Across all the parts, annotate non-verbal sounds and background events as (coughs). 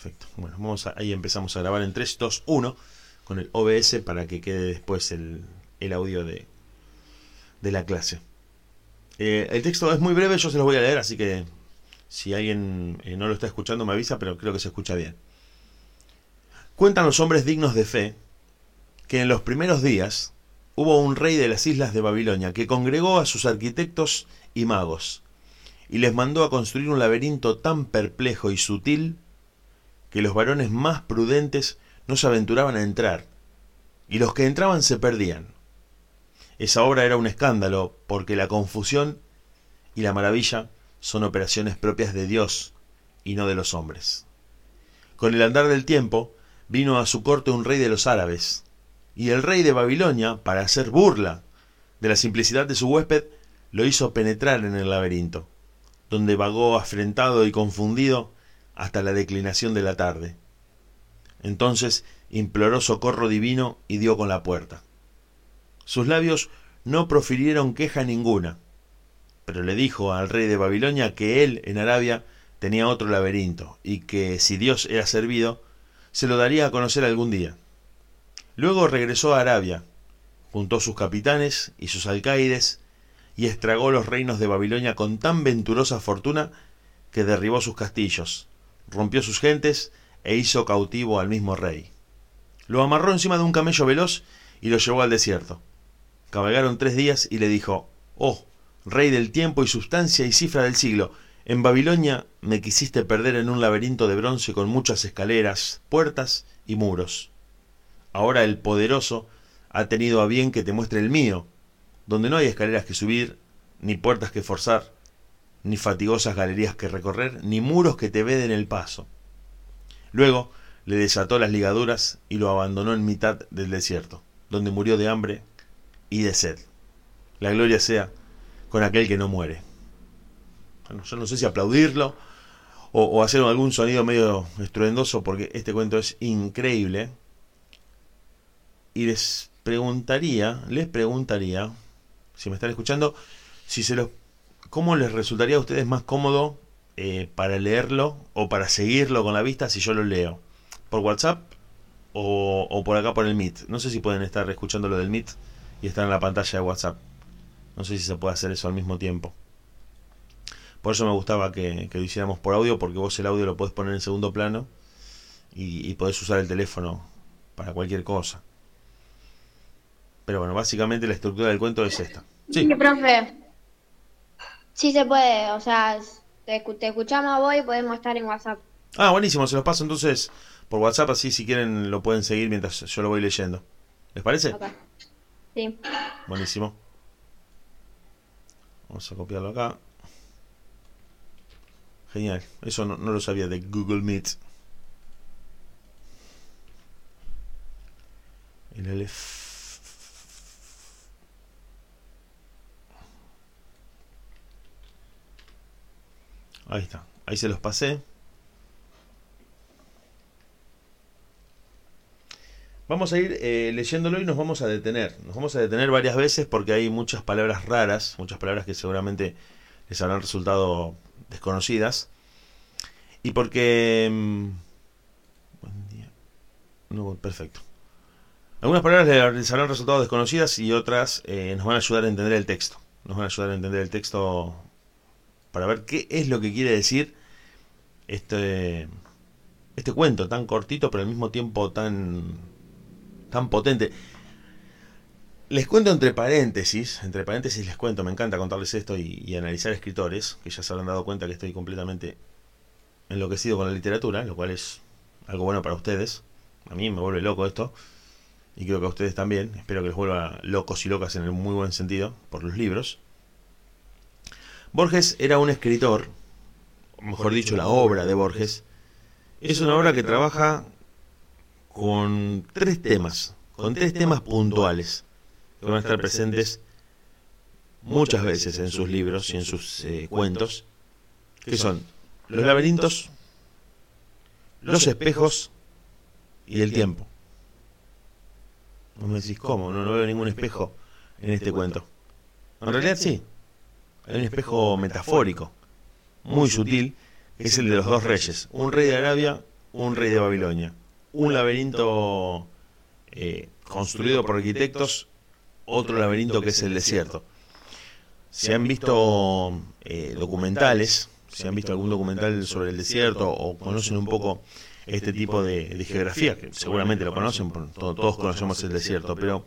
Perfecto. Bueno, vamos ahí empezamos a grabar en 3, 2, 1 con el OBS para que quede después el, el audio de, de la clase. Eh, el texto es muy breve, yo se lo voy a leer, así que si alguien eh, no lo está escuchando me avisa, pero creo que se escucha bien. Cuentan los hombres dignos de fe que en los primeros días hubo un rey de las islas de Babilonia que congregó a sus arquitectos y magos y les mandó a construir un laberinto tan perplejo y sutil que los varones más prudentes no se aventuraban a entrar, y los que entraban se perdían. Esa obra era un escándalo, porque la confusión y la maravilla son operaciones propias de Dios y no de los hombres. Con el andar del tiempo, vino a su corte un rey de los árabes, y el rey de Babilonia, para hacer burla de la simplicidad de su huésped, lo hizo penetrar en el laberinto, donde vagó afrentado y confundido hasta la declinación de la tarde. Entonces imploró socorro divino y dio con la puerta. Sus labios no profirieron queja ninguna, pero le dijo al rey de Babilonia que él en Arabia tenía otro laberinto y que si Dios era servido, se lo daría a conocer algún día. Luego regresó a Arabia, juntó sus capitanes y sus alcaides y estragó los reinos de Babilonia con tan venturosa fortuna que derribó sus castillos, rompió sus gentes e hizo cautivo al mismo rey. Lo amarró encima de un camello veloz y lo llevó al desierto. Cabalgaron tres días y le dijo, Oh, rey del tiempo y sustancia y cifra del siglo, en Babilonia me quisiste perder en un laberinto de bronce con muchas escaleras, puertas y muros. Ahora el poderoso ha tenido a bien que te muestre el mío, donde no hay escaleras que subir, ni puertas que forzar, ni fatigosas galerías que recorrer, ni muros que te veden el paso. Luego le desató las ligaduras y lo abandonó en mitad del desierto, donde murió de hambre y de sed. La gloria sea con aquel que no muere. Bueno, yo no sé si aplaudirlo o, o hacer algún sonido medio estruendoso porque este cuento es increíble. Y les preguntaría, les preguntaría, si me están escuchando, si se los ¿Cómo les resultaría a ustedes más cómodo eh, para leerlo o para seguirlo con la vista si yo lo leo? ¿Por WhatsApp o, por acá por el Meet? No sé si pueden estar escuchando lo del Meet y estar en la pantalla de WhatsApp. No sé si se puede hacer eso al mismo tiempo. Por eso me gustaba que, lo hiciéramos por audio, porque vos el audio lo podés poner en segundo plano y, podés usar el teléfono para cualquier cosa. Pero bueno, básicamente la estructura del cuento es esta. Sí, profe. Sí se puede, o sea, te, escuchamos a vos y podemos estar en WhatsApp. Ah, buenísimo, se los paso entonces por WhatsApp, así si quieren lo pueden seguir mientras yo lo voy leyendo. ¿Les parece? Sí. Buenísimo. Vamos a copiarlo acá. Genial, eso no, no lo sabía de Google Meet. El elef Ahí está. Ahí se los pasé. Vamos a ir eh, leyéndolo y nos vamos a detener. Nos vamos a detener varias veces porque hay muchas palabras raras, muchas palabras que seguramente les habrán resultado desconocidas. Y porque... Mm, buen día. No, perfecto. Algunas palabras les habrán resultado desconocidas y otras eh, nos van a ayudar a entender el texto. Nos van a ayudar a entender el texto para ver qué es lo que quiere decir este, este cuento tan cortito pero al mismo tiempo tan, tan potente. Les cuento entre paréntesis, entre paréntesis les cuento, me encanta contarles esto y, analizar escritores, que ya se habrán dado cuenta que estoy completamente enloquecido con la literatura, lo cual es algo bueno para ustedes. A mí me vuelve loco esto, y creo que a ustedes también. Espero que les vuelva locos y locas en el muy buen sentido, por los libros. Borges era un escritor, mejor dicho, la obra de Borges, es una obra que trabaja con tres temas, con tres temas puntuales, que van a estar presentes muchas veces en sus libros y en sus eh, cuentos, que son los laberintos, los espejos y el tiempo. No me decís cómo, no, no veo ningún espejo en este cuento. En realidad sí, hay un espejo metafórico, muy sutil, que es el de los dos reyes, un rey de Arabia, un rey de Babilonia. Un laberinto eh, construido por arquitectos, otro laberinto que es el desierto. Si han visto eh, documentales, si han visto algún documental sobre el desierto o conocen un poco este tipo de, geografía, que seguramente lo conocen, todos conocemos el desierto, pero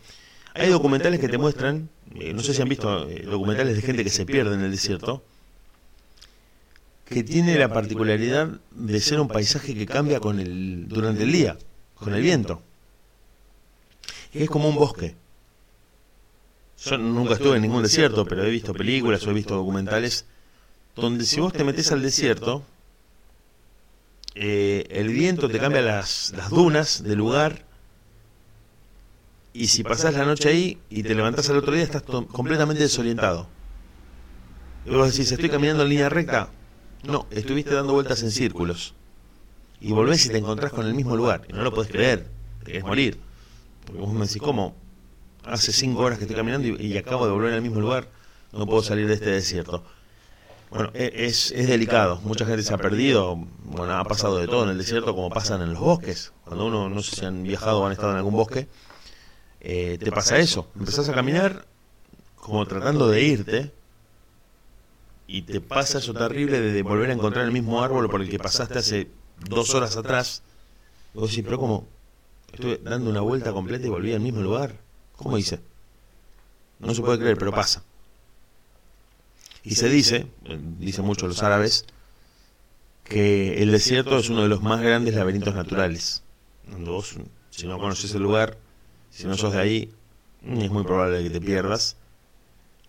hay documentales que te muestran, eh, no sé si han visto eh, documentales de gente que se pierde en el desierto, que tiene la particularidad de ser un paisaje que cambia con el, durante el día, con el viento. es como un bosque. Yo nunca estuve en ningún desierto, pero he visto películas o he visto documentales donde si vos te metes al desierto, eh, el viento te cambia las, las dunas del lugar y si pasás la noche ahí y te levantás al otro día estás completamente desorientado. Y vos decís, ¿estoy caminando en línea recta? No, estuviste dando vueltas en círculos. Y volvés y te encontrás con el mismo lugar. Y no lo podés creer, te querés morir. Porque vos me decís, ¿cómo? Hace cinco horas que estoy caminando y, acabo de volver al mismo lugar, no puedo salir de este desierto. Bueno, e, es, es delicado. Mucha gente se ha perdido. Bueno, ha pasado de todo en el desierto, como pasan en los bosques. Cuando uno, no sé si han viajado o han estado en algún bosque, eh, te pasa eso. Empezás a caminar como tratando de irte y te pasa eso terrible de volver a encontrar el mismo árbol por el que pasaste hace dos horas atrás. Vos decís, pero como estuve dando una vuelta completa y volví al mismo lugar. ¿Cómo hice? No se puede creer, pero pasa. Y se dice, eh, dicen mucho los árabes, que el desierto es uno de los más grandes laberintos naturales. vos, si no conoces el lugar, si no sos de ahí, es muy probable que te pierdas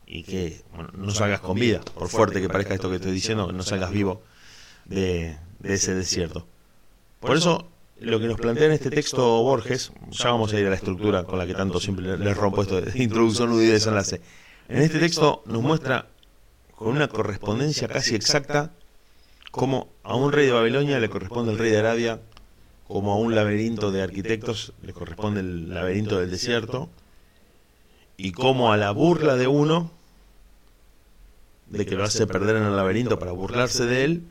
y que no salgas con vida, por fuerte que parezca esto que estoy diciendo, no salgas vivo de, ese desierto. Por eso, lo que nos plantea en este texto Borges, ya vamos a ir a la estructura con la que tanto siempre les rompo esto de (laughs) introducción, y desenlace. En este texto nos muestra con una correspondencia casi exacta como a un rey de Babilonia le corresponde el rey de Arabia como a un laberinto de arquitectos le corresponde el laberinto del desierto, y como a la burla de uno, de que lo hace perder en el laberinto para burlarse de él,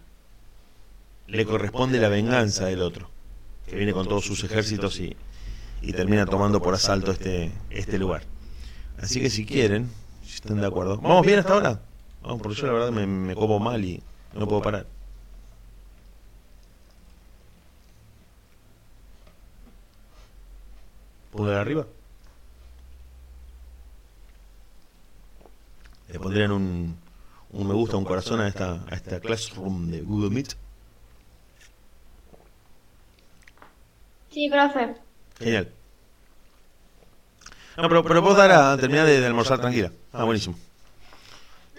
le corresponde la venganza del otro, que viene con todos sus ejércitos y, y termina tomando por asalto este, este lugar. Así que si quieren, si están de acuerdo, ¿vamos bien hasta ahora? Vamos, porque yo la verdad me, me mal y no puedo parar. Pulgar arriba. Le pondrían un, un me gusta, un corazón a esta, a esta Classroom de Google Meet. Sí, profe. Genial. No, pero, pero vos dar a terminar de, almorzar tranquila. Ah, buenísimo.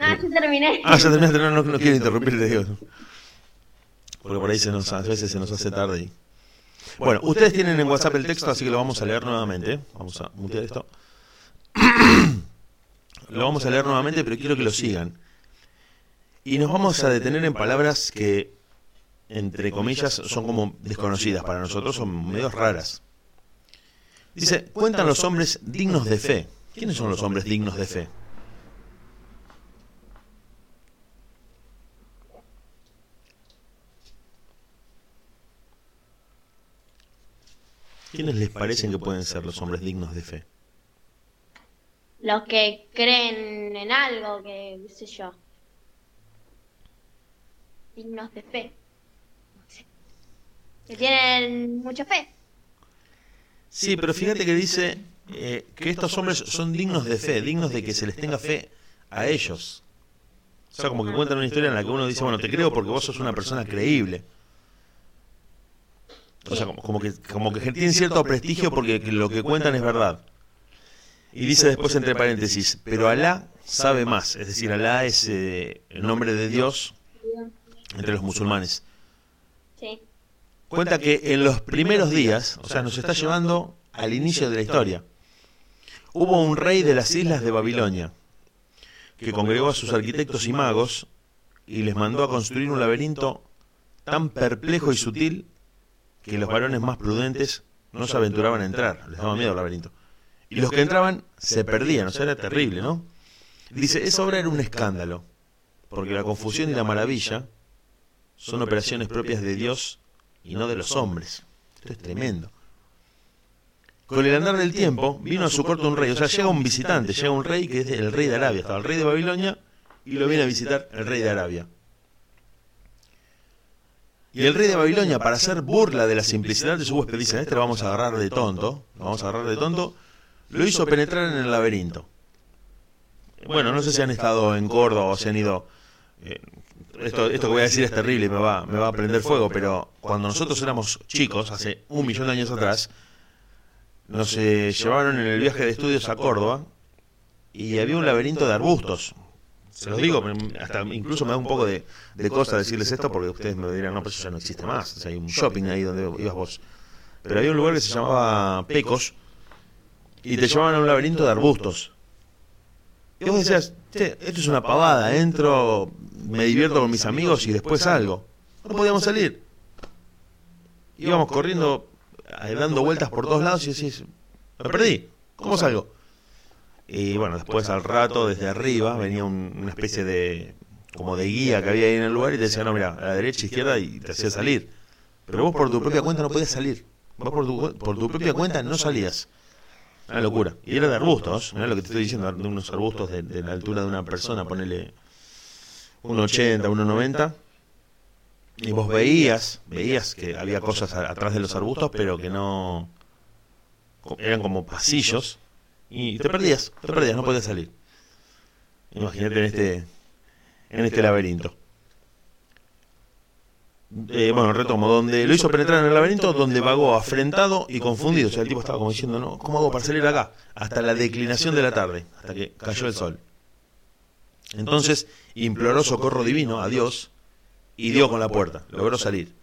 Ah, ya terminé. (laughs) Ah, ya terminaste, no, no, no quiero interrumpirte, digo. Porque por ahí se nos, a veces se nos hace tarde y... Bueno, ustedes tienen en WhatsApp el texto, así que lo vamos a leer nuevamente. Vamos a mutear esto. (coughs) lo vamos a leer nuevamente, pero quiero que lo sigan. Y nos vamos a detener en palabras que, entre comillas, son como desconocidas para nosotros, son medio raras. Dice, cuentan los hombres dignos de fe. ¿Quiénes son los hombres dignos de fe? ¿Quiénes les parecen que pueden ser los hombres dignos de fe? Los que creen en algo, que qué sé yo. Dignos de fe. Que tienen mucha fe. Sí, pero fíjate que dice eh, que estos hombres son dignos de fe, dignos de que se les tenga fe a ellos. O sea, como que cuentan una historia en la que uno dice, bueno, te creo porque vos sos una persona creíble. O sea, como, que, como que tienen cierto prestigio porque lo que cuentan es verdad. Y dice después entre paréntesis, pero Alá sabe más, es decir, Alá es eh, el nombre de Dios entre los musulmanes. Cuenta que en los primeros días, o sea, nos está llevando al inicio de la historia, hubo un rey de las islas de Babilonia que congregó a sus arquitectos y magos y les mandó a construir un laberinto tan perplejo y sutil que los varones más prudentes no se aventuraban a entrar, les daba miedo al laberinto. Y los que entraban se perdían, o sea, era terrible, ¿no? Dice, esa obra era un escándalo, porque la confusión y la maravilla son operaciones propias de Dios y no de los hombres. Esto es tremendo. Con el andar del tiempo, vino a su corte un rey, o sea, llega un visitante, llega un rey que es el rey de Arabia, estaba el rey de Babilonia y lo viene a visitar el rey de Arabia. Y el rey de Babilonia, para hacer burla de la simplicidad de su huésped, dice, este lo vamos a agarrar de tonto, lo vamos a agarrar de tonto, lo hizo penetrar en el laberinto. Bueno, no sé si han estado en Córdoba o si han ido... Eh, esto, que voy a decir es terrible me va, me va a prender fuego, pero cuando nosotros éramos chicos, hace un millón de años atrás, nos eh, llevaron en el viaje de estudios a Córdoba y había un laberinto de arbustos, se los digo, hasta incluso me da un poco de, de cosa decirles esto porque ustedes me dirán, no, pues eso ya no existe más. O sea, hay un shopping ahí donde ibas vos. Pero había un lugar que se llamaba Pecos y te llevaban a un laberinto de arbustos. Y vos decías, che, esto es una pavada, entro, me divierto con mis amigos y después salgo. No podíamos salir. Íbamos corriendo, eh, dando vueltas por todos lados y decís, me perdí, ¿cómo salgo? Y bueno, después al rato, desde arriba, venía una especie de como de guía que había ahí en el lugar y te decía, no, mira, a la derecha, izquierda y te hacía salir. Pero vos por tu propia cuenta no podías salir. Vos por tu, por tu propia cuenta no salías. Una locura. Y era de arbustos, mirá lo que te estoy diciendo, de unos arbustos de, la altura de una persona, ponele 1,80, 1,90. Y vos veías, veías que había cosas atrás de los arbustos, pero que no... Eran como pasillos y te perdías, te perdías, no podías salir. Imagínate en este, en este laberinto. Eh, bueno, retomo, donde lo hizo penetrar en el laberinto, donde vagó afrentado y confundido. O sea, el tipo estaba como diciendo, no, ¿cómo hago para salir acá? Hasta la declinación de la tarde, hasta que cayó el sol. Entonces imploró socorro divino a Dios y dio con la puerta, logró salir.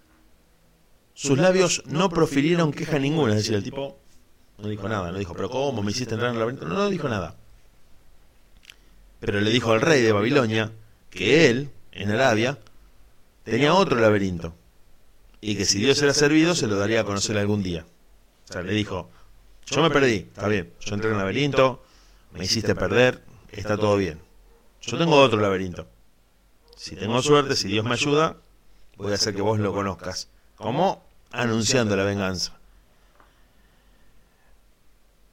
Sus labios no profirieron queja ninguna, es decir, el tipo no dijo nada, no dijo, pero ¿cómo me hiciste entrar en el laberinto? No, no dijo nada. Pero le dijo al rey de Babilonia que él, en Arabia, tenía otro laberinto. Y que si Dios era servido, se lo daría a conocer algún día. O sea, le dijo, yo me perdí, está bien, yo entré en el laberinto, me hiciste perder, está todo bien. Yo tengo otro laberinto. Si tengo suerte, si Dios me ayuda, voy a hacer que vos lo conozcas. Como anunciando la venganza.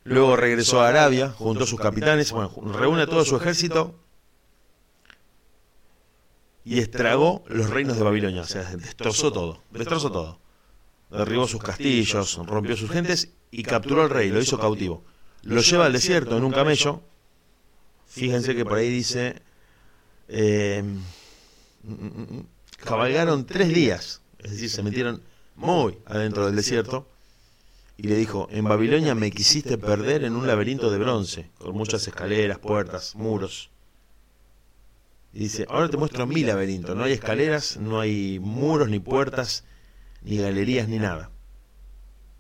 Luego regresó a Arabia, junto a sus capitanes, bueno, reúne todo su ejército y estragó los reinos de Babilonia, o sea, destrozó todo, destrozó todo. Derribó sus castillos, rompió sus gentes y capturó al rey, lo hizo cautivo. Lo lleva al desierto en un camello. Fíjense que por ahí dice, eh, cabalgaron tres días, es decir, se metieron muy adentro del desierto y le dijo, en Babilonia me quisiste perder en un laberinto de bronce, con muchas escaleras, puertas, muros. Y dice, ahora te muestro mi laberinto, no hay escaleras, no hay muros, ni puertas, ni galerías, ni nada.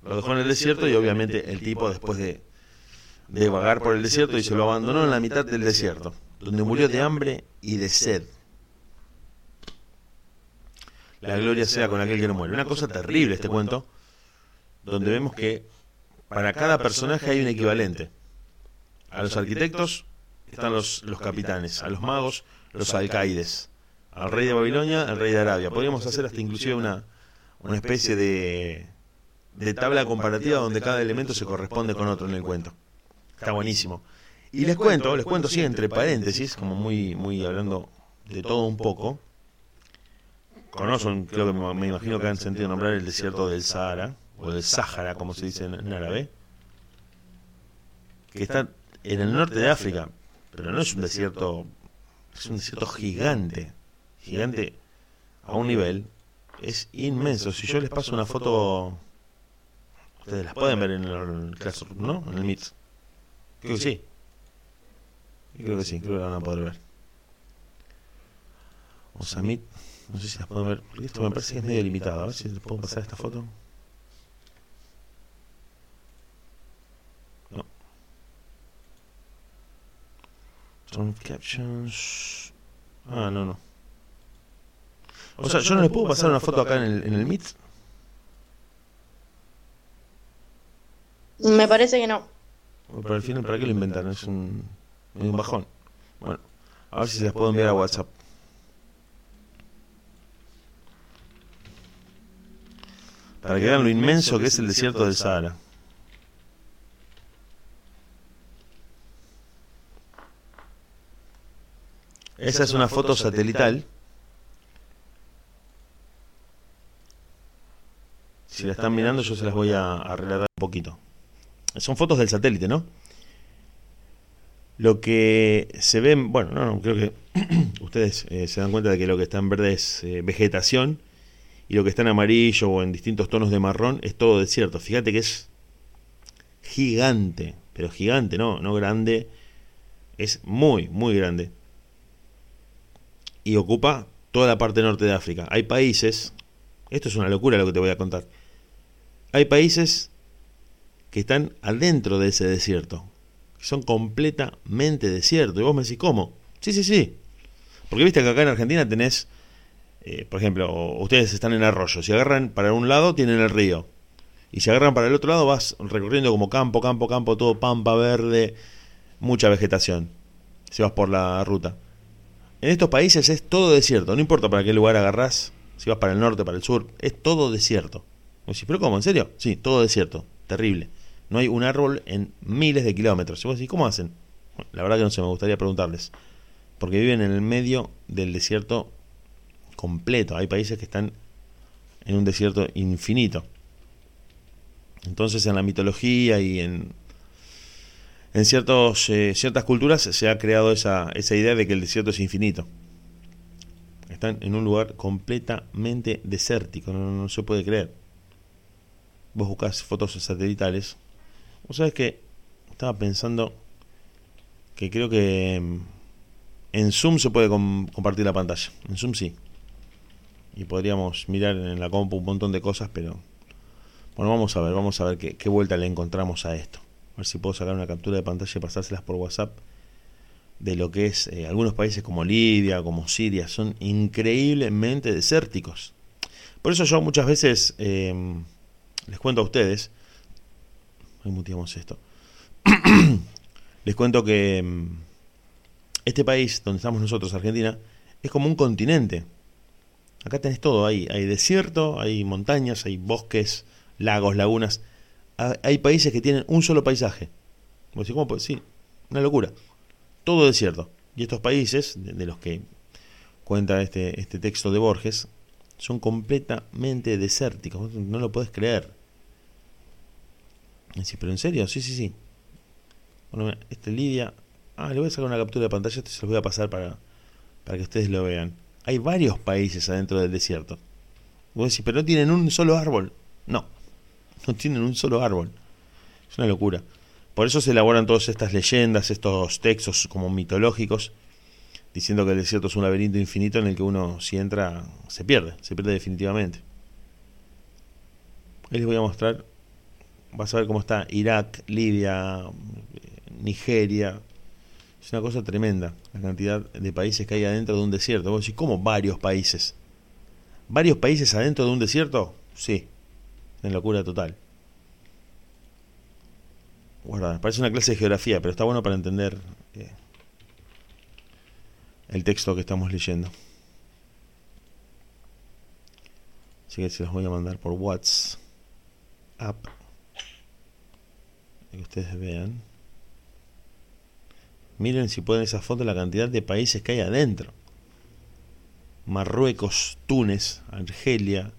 Lo dejó en el desierto y obviamente el tipo después de, de vagar por el desierto, dice, lo abandonó en la mitad del desierto, donde murió de hambre y de sed. La gloria sea con aquel que no muere. Una cosa terrible este cuento donde vemos que para cada personaje hay un equivalente. A los arquitectos están los, los capitanes, a los magos los alcaides, al rey de Babilonia, al rey de Arabia. Podríamos hacer hasta inclusive una, una especie de, de tabla comparativa donde cada elemento se corresponde con otro en el cuento. Está buenísimo. Y les cuento, les cuento sí, entre paréntesis, como muy, muy hablando de todo un poco. Conocen, creo que me imagino que han sentido nombrar el desierto del Sahara o del Sáhara, como se dice en, árabe, que está en el norte de África, pero no es un desierto, es un desierto gigante, gigante a un nivel, es inmenso. Si yo les paso una foto, ustedes las pueden ver en el Classroom, ¿no? En el Meet. Creo que sí. Creo que sí, creo que la van a poder ver. O sea, Meet, no sé si las pueden ver. Esto me parece que es medio limitado. A ver si les puedo pasar esta foto. Captions. Ah, no, no. O sea, yo no les puedo pasar una foto acá en el, en el Meet. Me parece que no. Pero al final, ¿para qué lo inventaron? Es un, un bajón. Bueno, a ver si se las puedo enviar a WhatsApp. para que vean lo inmenso que es el desierto del Sahara. Esa es una foto satelital. Si la están mirando, yo se las voy a, relatar un poquito. Son fotos del satélite, ¿no? Lo que se ve, bueno, no, creo que (clears throat) ustedes eh, se dan cuenta de que lo que está en verde es eh, vegetación y lo que está en amarillo o en distintos tonos de marrón es todo desierto. Fíjate que es gigante, pero gigante, no, no grande, es muy, muy grande y ocupa toda la parte norte de África. Hay países, esto es una locura lo que te voy a contar, hay países que están adentro de ese desierto, son completamente desiertos. Y vos me decís, ¿cómo? Sí, sí, sí. Porque viste que acá en Argentina tenés, eh, por ejemplo, ustedes están en arroyo, si agarran para un lado tienen el río, y si agarran para el otro lado vas recorriendo como campo, campo, campo, todo pampa verde, mucha vegetación, si vas por la ruta. En estos países es todo desierto, no importa para qué lugar agarrás, si vas para el norte, para el sur, es todo desierto. ¿pero cómo? ¿En serio? Sí, todo desierto, terrible. No hay un árbol en miles de kilómetros. Y vos decís, ¿cómo hacen? la verdad que no sé, me gustaría preguntarles. Porque viven en el medio del desierto completo. Hay países que están en un desierto infinito. Entonces en la mitología y en en ciertos, eh, ciertas culturas se ha creado esa, esa idea de que el desierto es infinito. Están en un lugar completamente desértico, no, se puede creer. Vos buscas fotos satelitales. Vos sabés que estaba pensando que creo que mm, en Zoom se puede compartir la pantalla. En Zoom sí. Y podríamos mirar en la compu un montón de cosas, pero bueno, vamos a ver, vamos a ver qué, qué vuelta le encontramos a esto. A ver si puedo sacar una captura de pantalla y pasárselas por WhatsApp de lo que es eh, algunos países como Libia, como Siria, son increíblemente desérticos. Por eso yo muchas veces em, les cuento a ustedes, muteamos esto, (clears throat) les cuento que em, este país donde estamos nosotros, Argentina, es como un continente. Acá tenés todo, hay desierto, hay montañas, hay bosques, lagos, lagunas hay países que tienen un solo paisaje. ¿Cómo? Sí, una locura. Todo desierto. Y estos países, de, los que cuenta este, este texto de Borges, son completamente desérticos. No lo puedes creer. pero en serio, sí, sí, sí. Bueno, este Lidia. Ah, le voy a sacar una captura de pantalla, esto se los voy a pasar para, para que ustedes lo vean. Hay varios países adentro del desierto. Vos decís, pero no tienen un solo árbol. No, no tienen un solo árbol. Es una locura. Por eso se elaboran todas estas leyendas, estos textos como mitológicos, diciendo que el desierto es un laberinto infinito en el que uno si entra se pierde, se pierde definitivamente. Ahí les voy a mostrar, vas a ver cómo está Irak, Libia, Nigeria. Es una cosa tremenda la cantidad de países que hay adentro de un desierto. Vos decís, ¿cómo varios países? ¿Varios países adentro de un desierto? Sí, en locura total. Guarda, parece una clase de geografía, pero está bueno para entender eh, el texto que estamos leyendo. Así que se los voy a mandar por WhatsApp. Que ustedes vean. Miren si pueden esa foto la cantidad de países que hay adentro. Marruecos, Túnez, Argelia,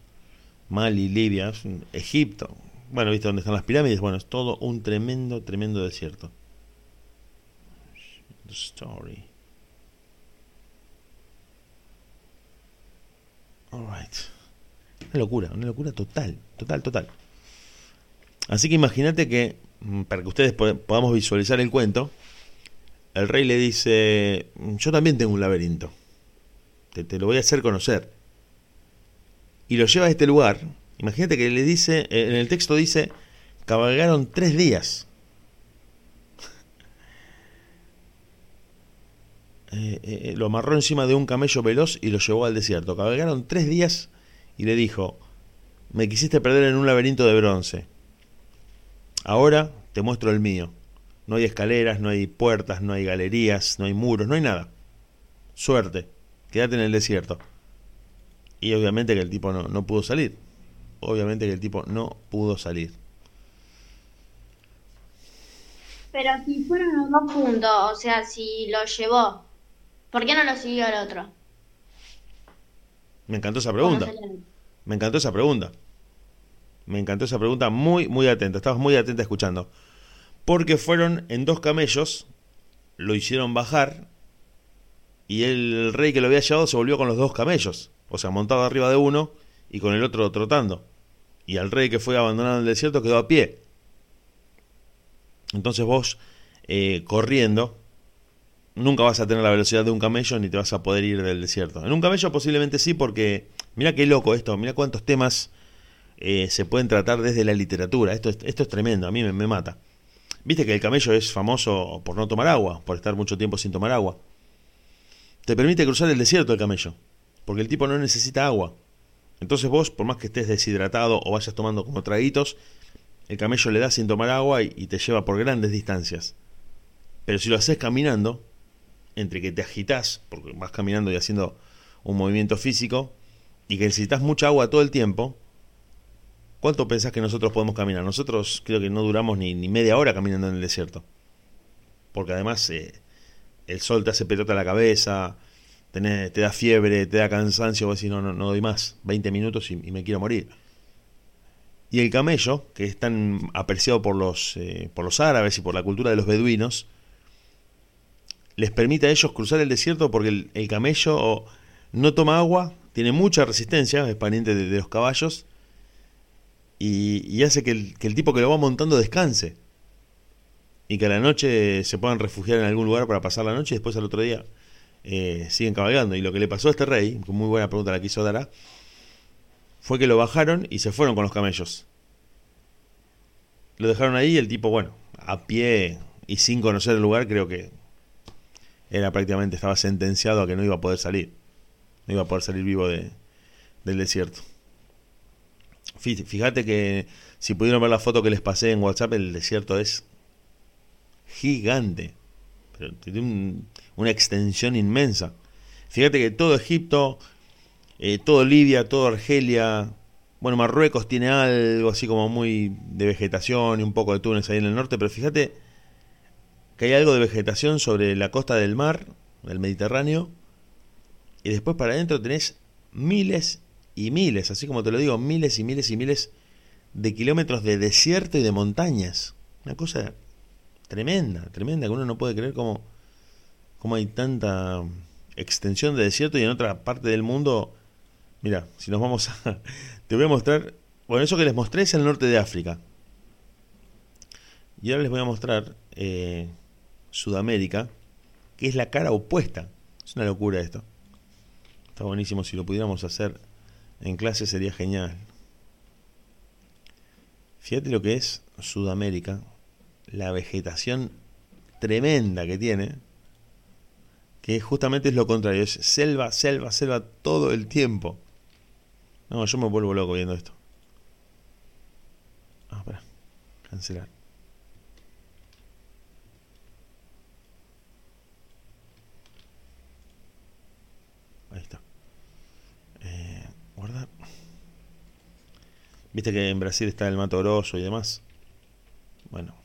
Mali, Libia, Egipto. Bueno, ¿viste dónde están las pirámides? Bueno, es todo un tremendo, tremendo desierto. Story. Alright. Una locura, una locura total, total, total. Así que imagínate que, mm, para que ustedes podamos visualizar el cuento, el rey le dice, yo también tengo un laberinto, te lo voy a hacer conocer y lo lleva a este lugar. Imagínate que le dice, eh, en el texto dice, cabalgaron tres días. (laughs) Eh, eh, lo amarró encima de un camello veloz y lo llevó al desierto. Cabalgaron tres días y le dijo, me quisiste perder en un laberinto de bronce. Ahora te muestro el mío. No hay escaleras, no hay puertas, no hay galerías, no hay muros, no hay nada. Suerte, quédate en el desierto. Y obviamente que el tipo no, no pudo salir. obviamente que el tipo no pudo salir. Pero si fueron los dos puntos, o sea, si lo llevó, ¿por qué no lo siguió el otro? Me encantó esa pregunta. Me encantó esa pregunta. Me encantó esa pregunta, muy, muy atenta. Estabas muy atenta escuchando. Porque fueron en dos camellos, lo hicieron bajar y el rey que lo había llevado se volvió con los dos camellos. O sea, montado arriba de uno y con el otro trotando. Y al rey que fue abandonado en el desierto quedó a pie. Entonces vos, eh, corriendo, nunca vas a tener la velocidad de un camello ni te vas a poder ir del desierto. En un camello posiblemente sí, porque mira qué loco esto, mira cuántos temas eh, se pueden tratar desde la literatura. Esto, es tremendo, a mí me mata. Viste que el camello es famoso por no tomar agua, por estar mucho tiempo sin tomar agua. Te permite cruzar el desierto el camello, porque el tipo no necesita agua. Entonces vos, por más que estés deshidratado o vayas tomando como traguitos, el camello le da sin tomar agua y, te lleva por grandes distancias. Pero si lo haces caminando, entre que te agitas, porque vas caminando y haciendo un movimiento físico, y que necesitas mucha agua todo el tiempo, ¿cuánto pensás que nosotros podemos caminar? Nosotros creo que no duramos ni, media hora caminando en el desierto. Porque además eh, el sol te hace pelota la cabeza, te da fiebre, te da cansancio, vos decís, no, no, doy más, 20 minutos y, me quiero morir. Y el camello, que es tan apreciado por los, eh, por los árabes y por la cultura de los beduinos, les permite a ellos cruzar el desierto porque el, camello no toma agua, tiene mucha resistencia, es pariente de, los caballos, y, hace que el, que el tipo que lo va montando descanse. Y que a la noche se puedan refugiar en algún lugar para pasar la noche y después al otro día eh, siguen cabalgando. Y lo que le pasó a este rey, muy buena pregunta la que hizo Dara, fue que lo bajaron y se fueron con los camellos. Lo dejaron ahí y el tipo, bueno, a pie y sin conocer el lugar, creo que era prácticamente, estaba sentenciado a que no iba a poder salir. No iba a poder salir vivo de, del desierto. Fíjate que si pudieron ver la foto que les pasé en WhatsApp, el desierto es gigante. Pero tiene una extensión inmensa. Fíjate que todo Egipto, eh, todo Libia, todo Argelia, bueno, Marruecos tiene algo así como muy de vegetación y un poco de Túnez ahí en el norte, pero fíjate que hay algo de vegetación sobre la costa del mar, del Mediterráneo, y después para adentro tenés miles y miles, así como te lo digo, miles y miles y miles de kilómetros de desierto y de montañas. Una cosa tremenda, tremenda, que uno no puede creer cómo, cómo hay tanta extensión de desierto y en otra parte del mundo, mira, si nos vamos a... (laughs) Te voy a mostrar, bueno, eso que les mostré es el norte de África. Y ahora les voy a mostrar eh, Sudamérica, que es la cara opuesta. Es una locura esto. Está buenísimo, si lo pudiéramos hacer en clase sería genial. Fíjate lo que es Sudamérica la vegetación tremenda que tiene, que justamente es lo contrario, es selva, selva, selva todo el tiempo. No, yo me vuelvo loco viendo esto. Ah, espera, cancelar. Ahí está. Eh, guardar. Viste que en Brasil está el Mato Grosso y demás. Bueno,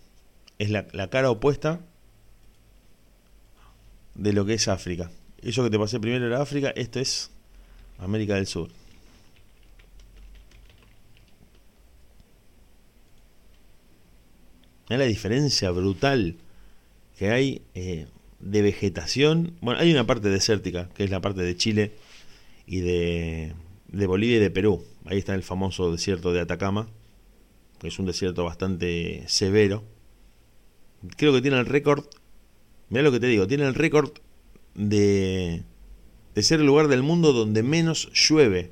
es la, cara opuesta de lo que es África. Eso que te pasé primero era África, esto es América del Sur. Mira la diferencia brutal que hay eh, de vegetación. Bueno, hay una parte desértica, que es la parte de Chile y de, de Bolivia y de Perú. Ahí está el famoso desierto de Atacama, que es un desierto bastante severo creo que tiene el récord, mira lo que te digo, tiene el récord de, de ser el lugar del mundo donde menos llueve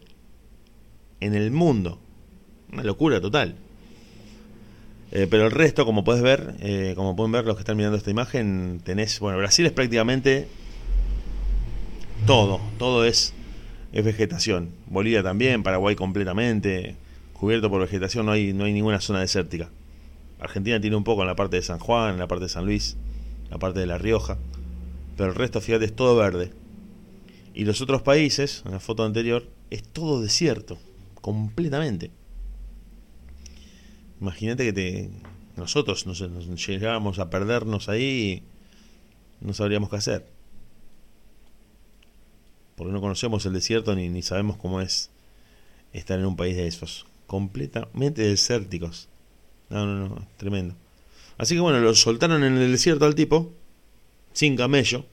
en el mundo. Una locura total. Eh, pero el resto, como puedes ver, eh, como pueden ver los que están mirando esta imagen, tenés, bueno, Brasil es prácticamente todo, todo es, es vegetación. Bolivia también, Paraguay completamente, cubierto por vegetación, no hay, no hay ninguna zona desértica. Argentina tiene un poco en la parte de San Juan, en la parte de San Luis, la parte de La Rioja, pero el resto, fíjate, es todo verde. Y los otros países, en la foto anterior, es todo desierto, completamente. Imagínate que te, nosotros nos, nos llegábamos a perdernos ahí y no sabríamos qué hacer. Porque no conocemos el desierto ni, ni sabemos cómo es estar en un país de esos. Completamente desérticos. No, no, no, tremendo. Así que bueno, lo soltaron en el desierto al tipo, sin camello,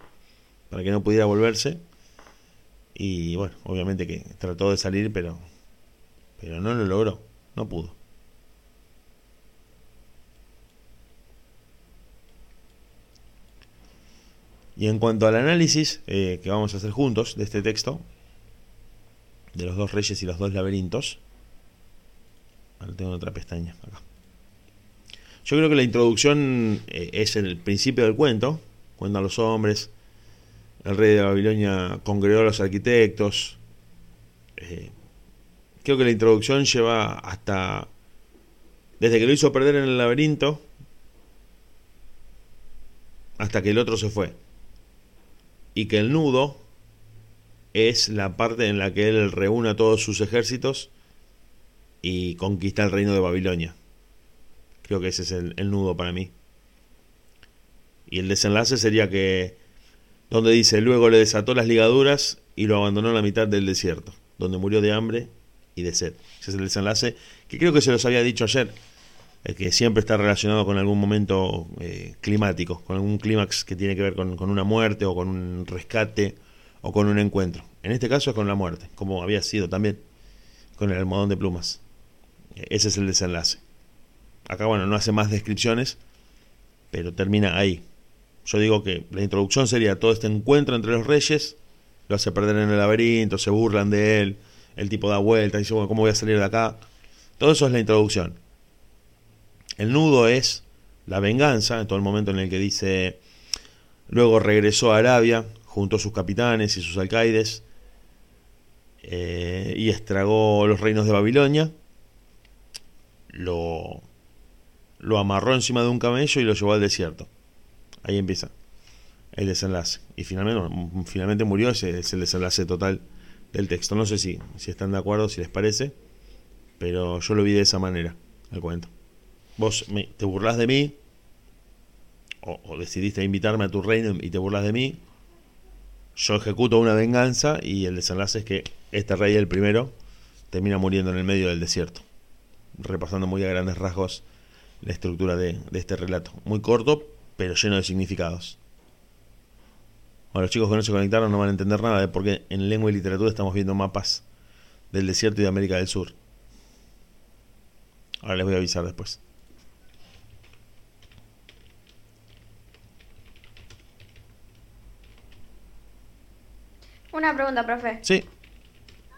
para que no pudiera volverse. Y bueno, obviamente que trató de salir, pero, pero no lo logró, no pudo. Y en cuanto al análisis eh, que vamos a hacer juntos de este texto, de los dos reyes y los dos laberintos, ahora tengo otra pestaña acá. Yo creo que la introducción eh, es el principio del cuento, cuentan los hombres, el rey de Babilonia congregó a los arquitectos. Eh, creo que la introducción lleva hasta, desde que lo hizo perder en el laberinto, hasta que el otro se fue y que el nudo es la parte en la que él reúne a todos sus ejércitos y conquista el reino de Babilonia. Creo que ese es el, nudo para mí. Y el desenlace sería que, donde dice, luego le desató las ligaduras y lo abandonó en la mitad del desierto, donde murió de hambre y de sed. Ese es el desenlace que creo que se los había dicho ayer que siempre está relacionado con algún momento eh, climático, con algún clímax que tiene que ver con, una muerte o con un rescate o con un encuentro. En este caso es con la muerte, como había sido también con el almohadón de plumas. Ese es el desenlace. Acá, bueno, no hace más descripciones, pero termina ahí. Yo digo que la introducción sería todo este encuentro entre los reyes, lo hace perder en el laberinto, se burlan de él, el tipo da vuelta, dice, bueno, ¿cómo voy a salir de acá? Todo eso es la introducción el nudo es la venganza, en todo el momento en el que dice, luego regresó a Arabia junto a sus capitanes y sus alcaides eh, y estragó los reinos de Babilonia, lo, lo amarró encima de un camello y lo llevó al desierto. Ahí empieza el desenlace. Y finalmente, finalmente murió, ese es el desenlace total del texto. No sé si, si están de acuerdo, si les parece, pero yo lo vi de esa manera, el cuento vos te burlas de mí, o, decidiste invitarme a tu reino y te burlas de mí, yo ejecuto una venganza y el desenlace es que este rey, el primero, termina muriendo en el medio del desierto. Repasando muy a grandes rasgos la estructura de, de este relato. Muy corto, pero lleno de significados. Ahora, los chicos que no se conectaron no van a entender nada de por qué en lengua y literatura estamos viendo mapas del desierto y de América del Sur. Ahora les voy a avisar después. Una pregunta, profe. Sí.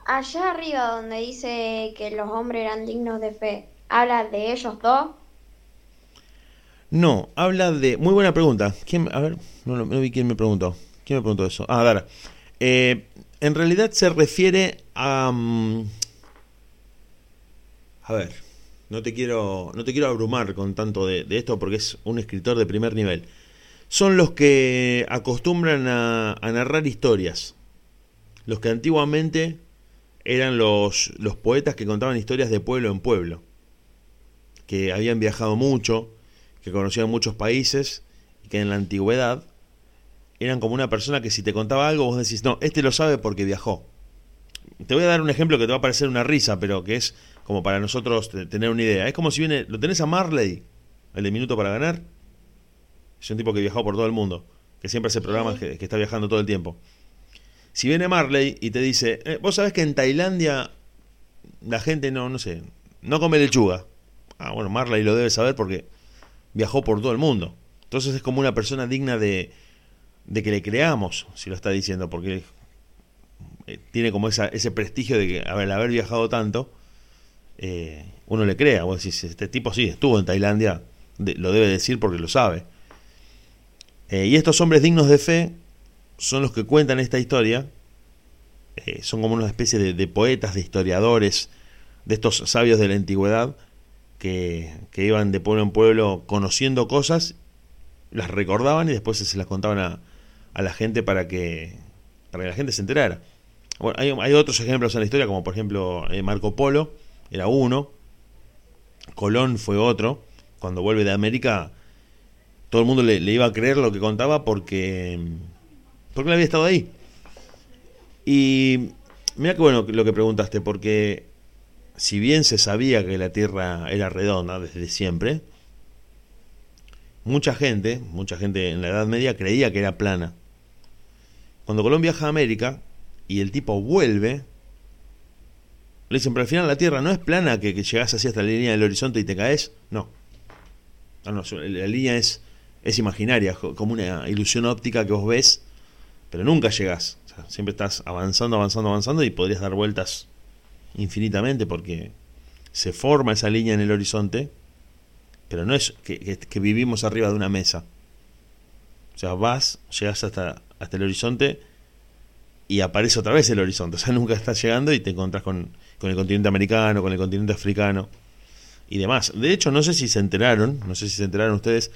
Allá arriba donde dice que los hombres eran dignos de fe, ¿habla de ellos dos? No, habla de... Muy buena pregunta. ¿Quién... A ver, no, vi quién me preguntó. ¿Quién me preguntó eso? Ah, Dara. Eh, en realidad se refiere a... Mm, a ver, no te quiero, no te quiero abrumar con tanto de, esto porque es un escritor de primer nivel. Son los que acostumbran a narrar historias los que antiguamente eran los, los poetas que contaban historias de pueblo en pueblo, que habían viajado mucho, que conocían muchos países y que en la antigüedad eran como una persona que si te contaba algo vos decís, no, este lo sabe porque viajó. Te voy a dar un ejemplo que te va a parecer una risa, pero que es como para nosotros tener una idea. Es como si viene, lo tenés a Marley, el de Minuto para Ganar. Es un tipo que viajó por todo el mundo, que siempre hace programas que está viajando todo el tiempo. Si viene Marley y te dice, eh, vos sabés que en Tailandia la gente no, no sé, no come lechuga. Ah, bueno, Marley lo debe saber porque viajó por todo el mundo. Entonces es como una persona digna de, de que le creamos, si lo está diciendo, porque eh, tiene como esa, ese prestigio de que, a ver, haber viajado tanto, eh, uno le crea. Vos decís, este tipo sí estuvo en Tailandia, lo debe decir porque lo sabe. y estos hombres dignos de fe son los que cuentan esta historia. Eh, son como una especie de, poetas, de historiadores, de estos sabios de la antigüedad que, iban de pueblo en pueblo conociendo cosas, las recordaban y después se las contaban a, la gente para que, para que la gente se enterara. Bueno, hay, otros ejemplos en la historia, como por ejemplo eh, Marco Polo, era uno. Colón fue otro. Cuando vuelve de América, todo el mundo le, iba a creer lo que contaba porque, porque él había estado ahí. Y mira qué bueno lo que preguntaste, porque si bien se sabía que la Tierra era redonda desde siempre, mucha gente, mucha gente en la Edad Media creía que era plana. Cuando Colón viaja a América y el tipo vuelve, le dicen, pero al final la Tierra no es plana que, que llegás así hasta la línea del horizonte y te caes. No. no, no la línea es, es imaginaria, como una ilusión óptica que vos ves, pero nunca llegás. siempre estás avanzando, avanzando, avanzando y podrías dar vueltas infinitamente porque se forma esa línea en el horizonte, pero no es que, que vivimos arriba de una mesa. O sea, vas, llegas hasta, hasta el horizonte y aparece otra vez el horizonte. (laughs) O sea, nunca estás llegando y te encontrás con, con el continente americano, con el continente africano y demás. De hecho, no sé si se enteraron, no sé si se enteraron ustedes,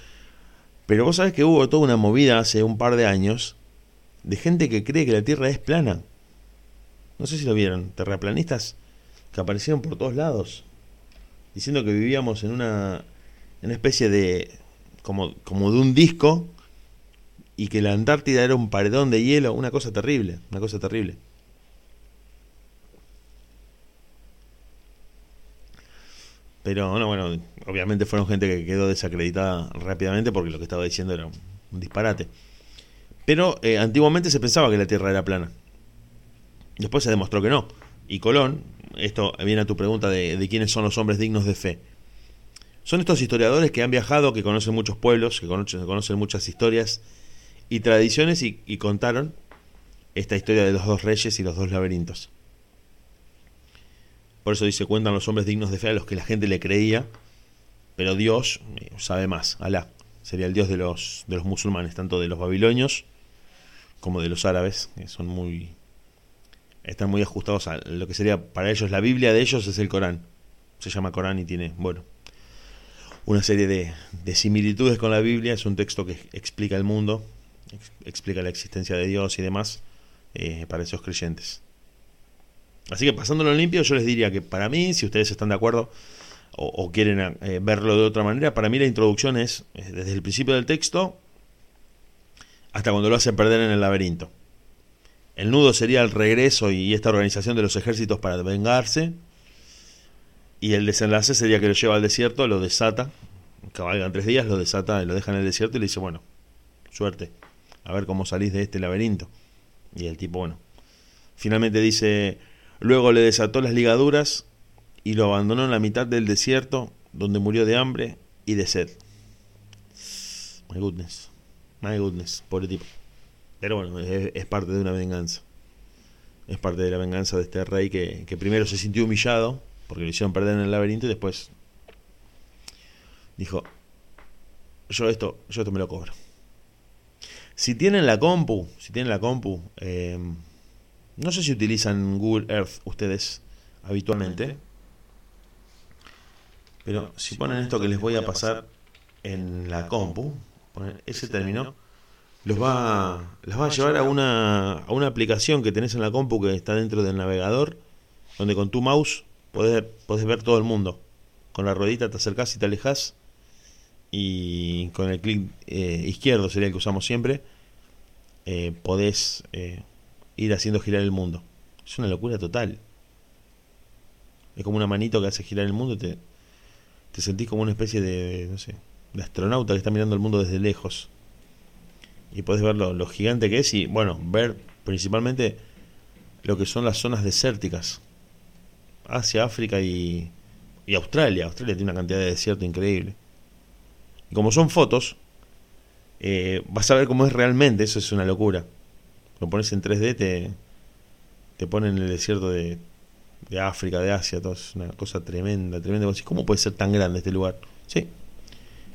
pero vos sabés que hubo toda una movida hace un par de años de gente que cree que la Tierra es plana. No sé si lo vieron, terraplanistas que aparecieron por todos lados, diciendo que vivíamos en una, en una especie de, como, como de un disco, y que la Antártida era un paredón de hielo, una cosa terrible, una cosa terrible. Pero no, bueno, obviamente fueron gente que quedó desacreditada rápidamente porque lo que estaba diciendo era un disparate. Pero eh, antiguamente se pensaba que la Tierra era plana. Después se demostró que no. Y Colón, esto viene a tu pregunta de, quiénes son los hombres dignos de fe. Son estos historiadores que han viajado, que conocen muchos pueblos, que conocen, muchas historias y tradiciones y, y contaron esta historia de los dos reyes y los dos laberintos. Por eso dice, cuentan los hombres dignos de fe a los que la gente le creía, pero Dios eh, sabe más, Alá. Sería el Dios de los, de los musulmanes, tanto de los babilonios como de los árabes, que son muy están muy ajustados a lo que sería para ellos la Biblia de ellos es el Corán. Se llama Corán y tiene, bueno, una serie de, de similitudes con la Biblia. Es un texto que explica el mundo, explica la existencia de Dios y demás eh, para esos creyentes. Así que pasándolo limpio, yo les diría que para mí, si ustedes están de acuerdo o, quieren eh, verlo de otra manera, para mí la introducción es desde el principio del texto hasta cuando lo hace perder en el laberinto. El nudo sería el regreso y esta organización de los ejércitos para vengarse. Y el desenlace sería que lo lleva al desierto, lo desata, cabalgan tres días, lo desata, lo deja en el desierto y le dice, bueno, suerte, a ver cómo salís de este laberinto. Y el tipo, bueno, finalmente dice, Luego le desató las ligaduras y lo abandonó en la mitad del desierto, donde murió de hambre y de sed. My goodness, my goodness, pobre tipo. Pero bueno, es, parte de una venganza. Es parte de la venganza de este rey que, que primero se sintió humillado porque le hicieron perder en el laberinto y después dijo, yo esto, yo esto me lo cobro. Si tienen la compu, si tienen la compu, eh, no sé si utilizan Google Earth ustedes habitualmente. Pero si ponen esto que les voy a pasar en la compu, ponen ese término, los va, los va a llevar a una, a una aplicación que tenés en la compu que está dentro del navegador, donde con tu mouse podés, podés ver todo el mundo. Con la ruedita te acercás y te alejas y con el clic eh, izquierdo sería el que usamos siempre, eh, podés eh, ir haciendo girar el mundo. Es una locura total. Es como una manito que hace girar el mundo y te, te sentís como una especie de, no sé, de astronauta que está mirando el mundo desde lejos. Y podés ver lo, gigante que es y, bueno, ver principalmente lo que son las zonas desérticas. Asia, África y, y Australia. Australia tiene una cantidad de desierto increíble. Y como son fotos, eh, vas a ver cómo es realmente, eso es una locura lo pones en 3D, te, te ponen en el desierto de, de África, de Asia, todo es una cosa tremenda, tremenda. ¿Cómo puede ser tan grande este lugar? Sí,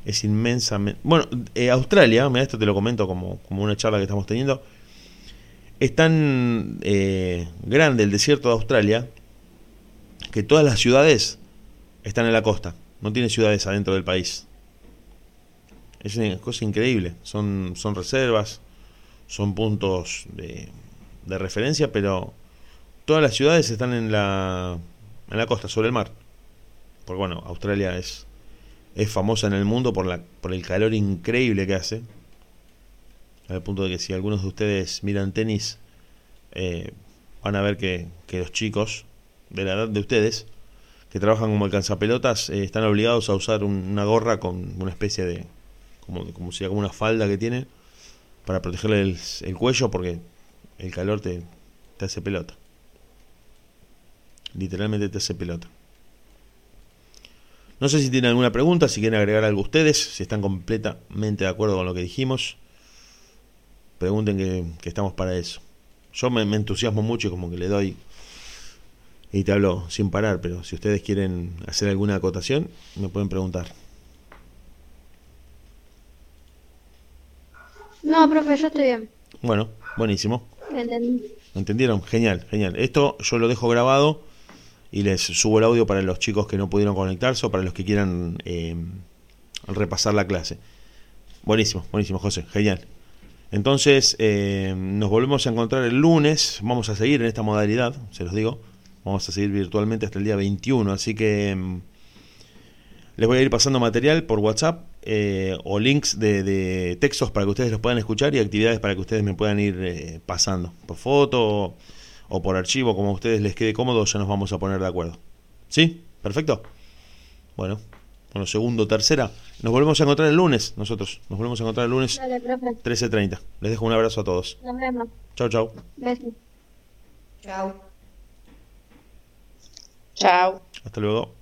es inmensamente... Bueno, eh, Australia, mira, esto te lo comento como, como una charla que estamos teniendo, es tan eh, grande el desierto de Australia que todas las ciudades están en la costa, no tiene ciudades adentro del país. Es una cosa increíble, son, son reservas, son puntos de, de referencia, pero todas las ciudades están en la, en la costa, sobre el mar. porque bueno, Australia es, es famosa en el mundo por, la, por el calor increíble que hace. Al punto de que si algunos de ustedes miran tenis, eh, van a ver que, que, los chicos de la edad de ustedes, que trabajan como alcanzapelotas, eh, están obligados a usar una gorra con una especie de, como, como si como una falda que tienen, para protegerle el, el cuello, porque el calor te, te hace pelota. Literalmente te hace pelota. No sé si tienen alguna pregunta, si quieren agregar algo ustedes, si están completamente de acuerdo con lo que dijimos. Pregunten que, que estamos para eso. Yo me, me, entusiasmo mucho y como que le doy y te hablo sin parar, pero si ustedes quieren hacer alguna acotación, me pueden preguntar. No, profe, yo estoy bien. Bueno, buenísimo. Entendí. ¿Entendieron? Genial, genial. Esto yo lo dejo grabado y les subo el audio para los chicos que no pudieron conectarse o para los que quieran eh, repasar la clase. Buenísimo, buenísimo, José, genial. Entonces, eh, nos volvemos a encontrar el lunes. Vamos a seguir en esta modalidad, se los digo. Vamos a seguir virtualmente hasta el día 21. Así que eh, les voy a ir pasando material por WhatsApp eh, o links de, de, textos para que ustedes los puedan escuchar y actividades para que ustedes me puedan ir eh, pasando por foto o por archivo, como a ustedes les quede cómodo. Ya nos vamos a poner de acuerdo. ¿Sí? ¿Perfecto? Bueno, bueno, segundo, tercera. Nos volvemos a encontrar el lunes, nosotros. Nos volvemos a encontrar el lunes Dale, profe. 13.30. Les dejo un abrazo a todos. Nos vemos. Chau, chau. Besos. Chao. Chao. Hasta luego.